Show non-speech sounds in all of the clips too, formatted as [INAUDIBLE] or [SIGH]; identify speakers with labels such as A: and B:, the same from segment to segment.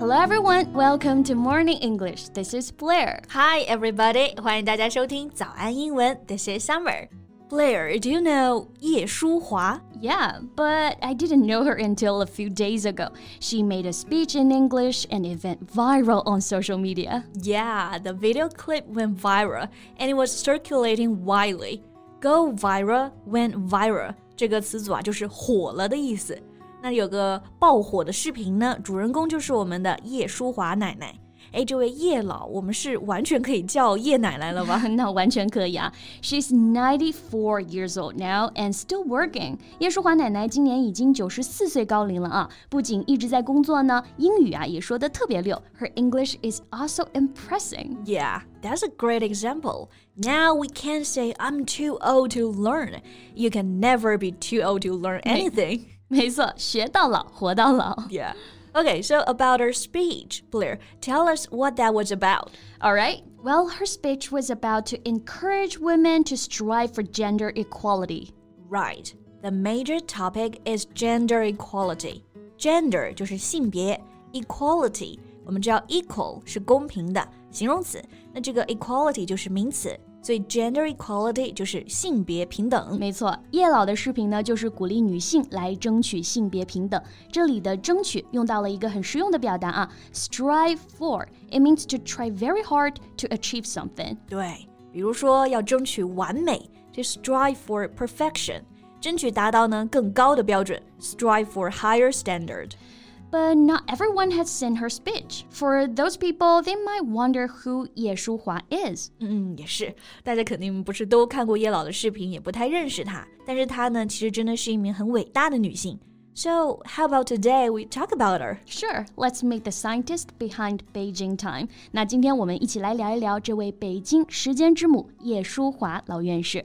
A: Hello everyone, welcome to Morning English. This is Blair.
B: Hi everybody，欢迎大家收听早安英文。This is Summer. Blair, do you know 叶舒华?
A: Yeah, but I didn't know her until a few days ago. She made a speech in English and it went viral on social media.
B: Yeah, the video clip went viral and it was circulating widely. Go viral went viral 这个词组啊，就是火了的意思。那有个爆火的视频呢，主人公就是我们的叶淑华奶奶。哎，这位叶老，我们是完全可以叫叶奶奶了吧？
A: 那完全可以啊。She's [LAUGHS] ninety four years old now and still working。叶叔华奶奶今年已经九十四岁高龄了啊，不仅一直在工作呢，英语啊也说的特别溜。Her English is also impressive.
B: Yeah, that's a great example. Now we can't say I'm too old to learn. You can never be too old to learn anything.
A: 没,没错，学到老，活到老。
B: Yeah. [LAUGHS] Okay, so about her speech, Blair, tell us what that was about.
A: All right. Well, her speech was about to encourage women to strive for gender equality.
B: Right. The major topic is gender equality. Gender 就是性别，equality 我们知道 equal 是公平的形容词，那这个 equality 就是名词。 所以 gender equality 就是性别平等。
A: 没错，叶老的视频呢，就是鼓励女性来争取性别平等。这里的争取用到了一个很实用的表达啊，strive for。It means to try very hard to achieve something。
B: 对，比如说要争取完美，to strive for perfection，争取达到呢更高的标准，strive for higher standard。
A: But not everyone has seen her speech. For those people, they might wonder who Ye Shuhua is.
B: 嗯，也是，大家肯定不是都看过叶老的视频，也不太认识她。但是她呢，其实真的是一名很伟大的女性。So, how about today we talk about her?
A: Sure, let's meet the scientist behind Beijing Time. 那今天我们一起来聊一聊这位北京时间之母叶叔华老院士。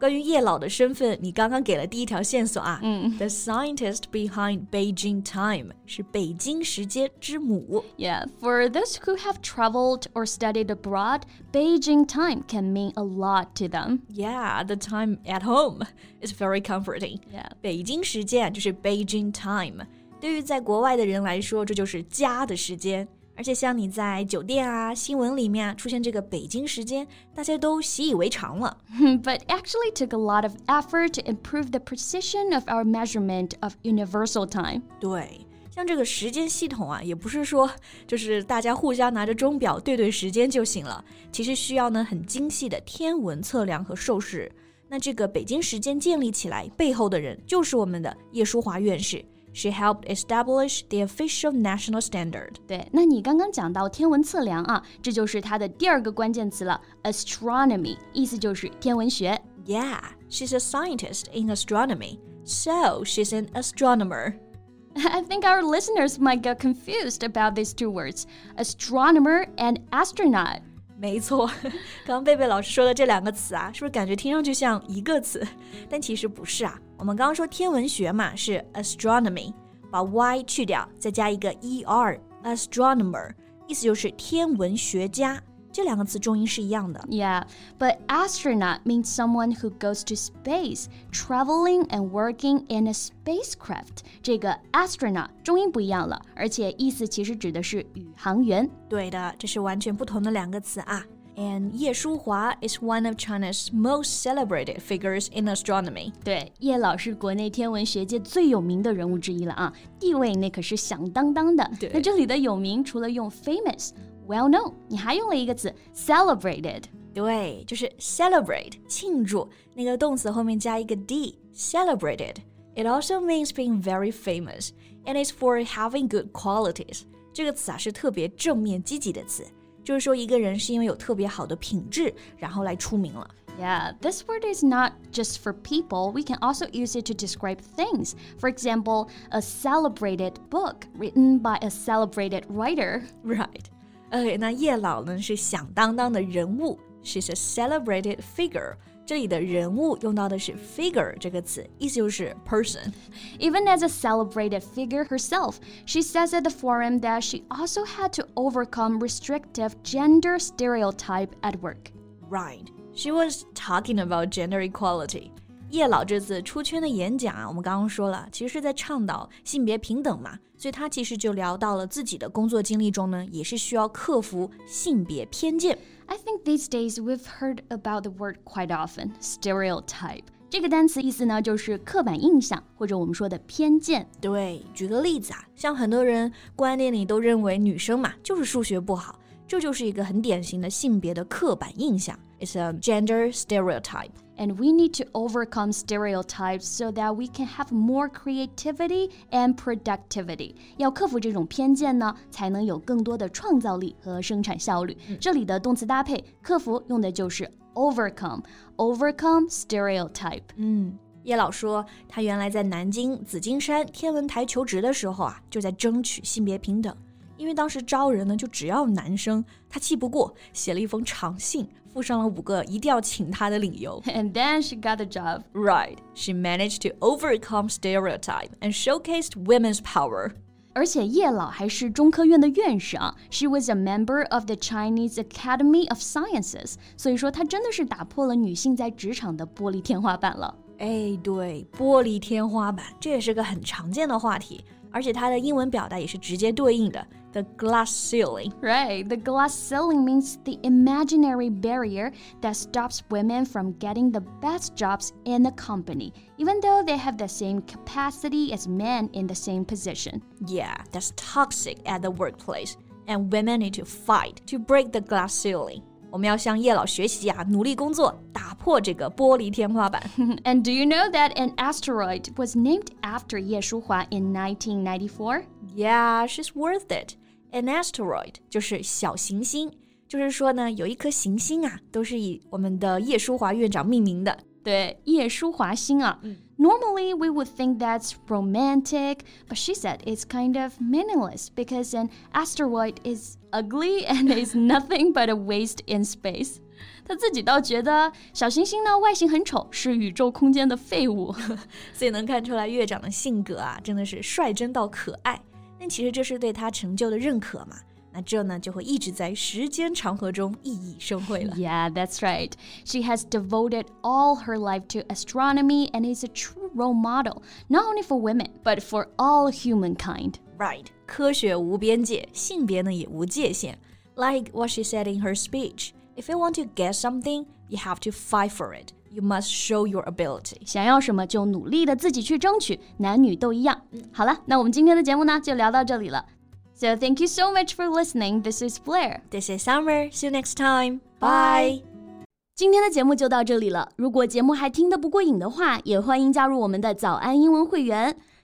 B: 关于叶老的身份，你刚刚给了第一条线索啊。
A: 嗯，The
B: scientist behind Beijing time 是北京时间之母。
A: Yeah, for those who have traveled or studied abroad, Beijing time can mean a lot to them.
B: Yeah, the time at home is very comforting.
A: Yeah,
B: 北京时间就是 Beijing time，对于在国外的人来说，这就是家的时间。 而且像你在酒店啊、新闻里面啊出现这个北京时间，大家都习以为常了。[LAUGHS]
A: But actually took a lot of effort to improve the precision of our measurement of universal time.
B: 对，像这个时间系统啊，也不是说就是大家互相拿着钟表对对时间就行了，其实需要呢很精细的天文测量和授时。那这个北京时间建立起来背后的人，就是我们的叶舒华院士。She helped establish the official national standard.
A: 对，那你刚刚讲到天文测量啊，这就是它的第二个关键词了，astronomy，意思就是天文学。
B: Yeah, she's a scientist in astronomy, so she's an astronomer. [LAUGHS]
A: I think our listeners might get confused about these two words, astronomer and astronaut.
B: 没错，[LAUGHS] 刚刚贝贝老师说的这两个词啊，是不是感觉听上去像一个词？但其实不是啊。我们刚刚说天文学嘛，是 astronomy，把 y 去掉，再加一个 er，astronomer，意思就是天文学家。这两个词重音是一样的。
A: Yeah, but astronaut means someone who goes to space, traveling and working in a spacecraft. 这个 astronaut 重音不一样了，而且意思其实指的是宇航员。
B: 对的，这是完全不同的两个词啊。And 叶舒华 is one of China's most celebrated figures in astronomy.
A: 对，叶老是国内天文学界最有名的人物之一了啊，地位那可是响当当的。那这里的有名，除了用 famous。 well known，你还用了一个词 celebrated。
B: 对，就是 celebrate 庆祝，那个动词后面加一个 d，celebrated。It also means being very famous and is for having good qualities。这个词啊是特别正面积极的词，就是说一个人是因为有特别好的品质，然后来出名了。
A: Yeah, this word is not just for people. We can also use it to describe things. For example, a celebrated book written by a celebrated writer.
B: Right. 呃，那叶老呢是响当当的人物，She's a celebrated figure。这里的人物用到的是 figure 这个词，意思就是
A: person。Even as a celebrated figure herself, she says at the forum that she also had to overcome restrictive gender stereotype at work.
B: Right. She was talking about gender equality. 叶老这次出圈的演讲啊，我们刚刚说了，其实是在倡导性别平等嘛，所以他其实就聊到了自己的工作经历中呢，也是需要克服性别偏见。
A: I think these days we've heard about the word quite often, stereotype. 这个单词意思呢，就是刻板印象或者我们说的偏见。
B: 对，举个例子啊，像很多人观念里都认为女生嘛就是数学不好，这就是一个很典型的性别的刻板印象。It's a gender stereotype.
A: And we need to overcome stereotypes so that we can have more creativity and productivity. 要克服这种偏见呢，才能有更多的创造力和生产效率。这里的动词搭配，克服用的就是 overcome, overcome stereotype.
B: 嗯。叶老说，他原来在南京紫金山天文台求职的时候啊，就在争取性别平等。 因为当时招人呢，就只要男生，他气不过，写了一封长信，附上了五个一定要请他的理由。
A: And then she got the job.
B: Right, she managed to overcome stereotype and showcased women's power.
A: 而且叶老还是中科院的院士啊，She was a member of the Chinese Academy of Sciences，所以说她真的是打破了女性在职场的玻璃天花板了。
B: 哎，对，玻璃天花板，这也是个很常见的话题。而且它的英文表达也是直接对应的 ，the glass ceiling.
A: Right, the glass ceiling means the imaginary barrier that stops women from getting the best jobs in a company, even though they have the same capacity as men in the same position.
B: Yeah, that's toxic at the workplace, and women need to fight to break the glass ceiling. 我们要向叶老学习啊，努力工作，打破这个玻璃天花板。
A: And do [LAUGHS] you know that an asteroid was named after 叶舒华 in 1994?
B: Yeah, she's worth it. An asteroid 就是小行星，就是说呢，有一颗行星啊，都是以我们的叶叔华院长命名的。
A: 对，叶叔华星啊。嗯 we would think that's romantic, but she said it's kind of meaningless because an asteroid is ugly [LAUGHS] and is nothing but a waste in space. 他自己倒觉得小行星呢外形很丑，是宇宙空间的废物，
B: 所以能看出来月长的性格啊，真的是率真到可爱。但其实这是对他成就的认可嘛。那这呢就会一直在时间长河中熠熠生辉了。
A: Yeah, that's right. She has devoted all her life to astronomy and is a true role model, not only for women, but for all humankind.
B: Right. 科学无边界，性别呢也无界限。Like what she said in her speech, if you want to get something, you have to fight for it. You must show your ability.
A: 想要什么就努力的自己去争取，男女都一样。好了，那我们今天的节目呢就聊到这里了。so thank you so much for listening. This is Blair.
B: This is Summer. See you next time. Bye.
A: 今天的节目就到这里了。如果节目还听得不过瘾的话，也欢迎加入我们的早安英文会员。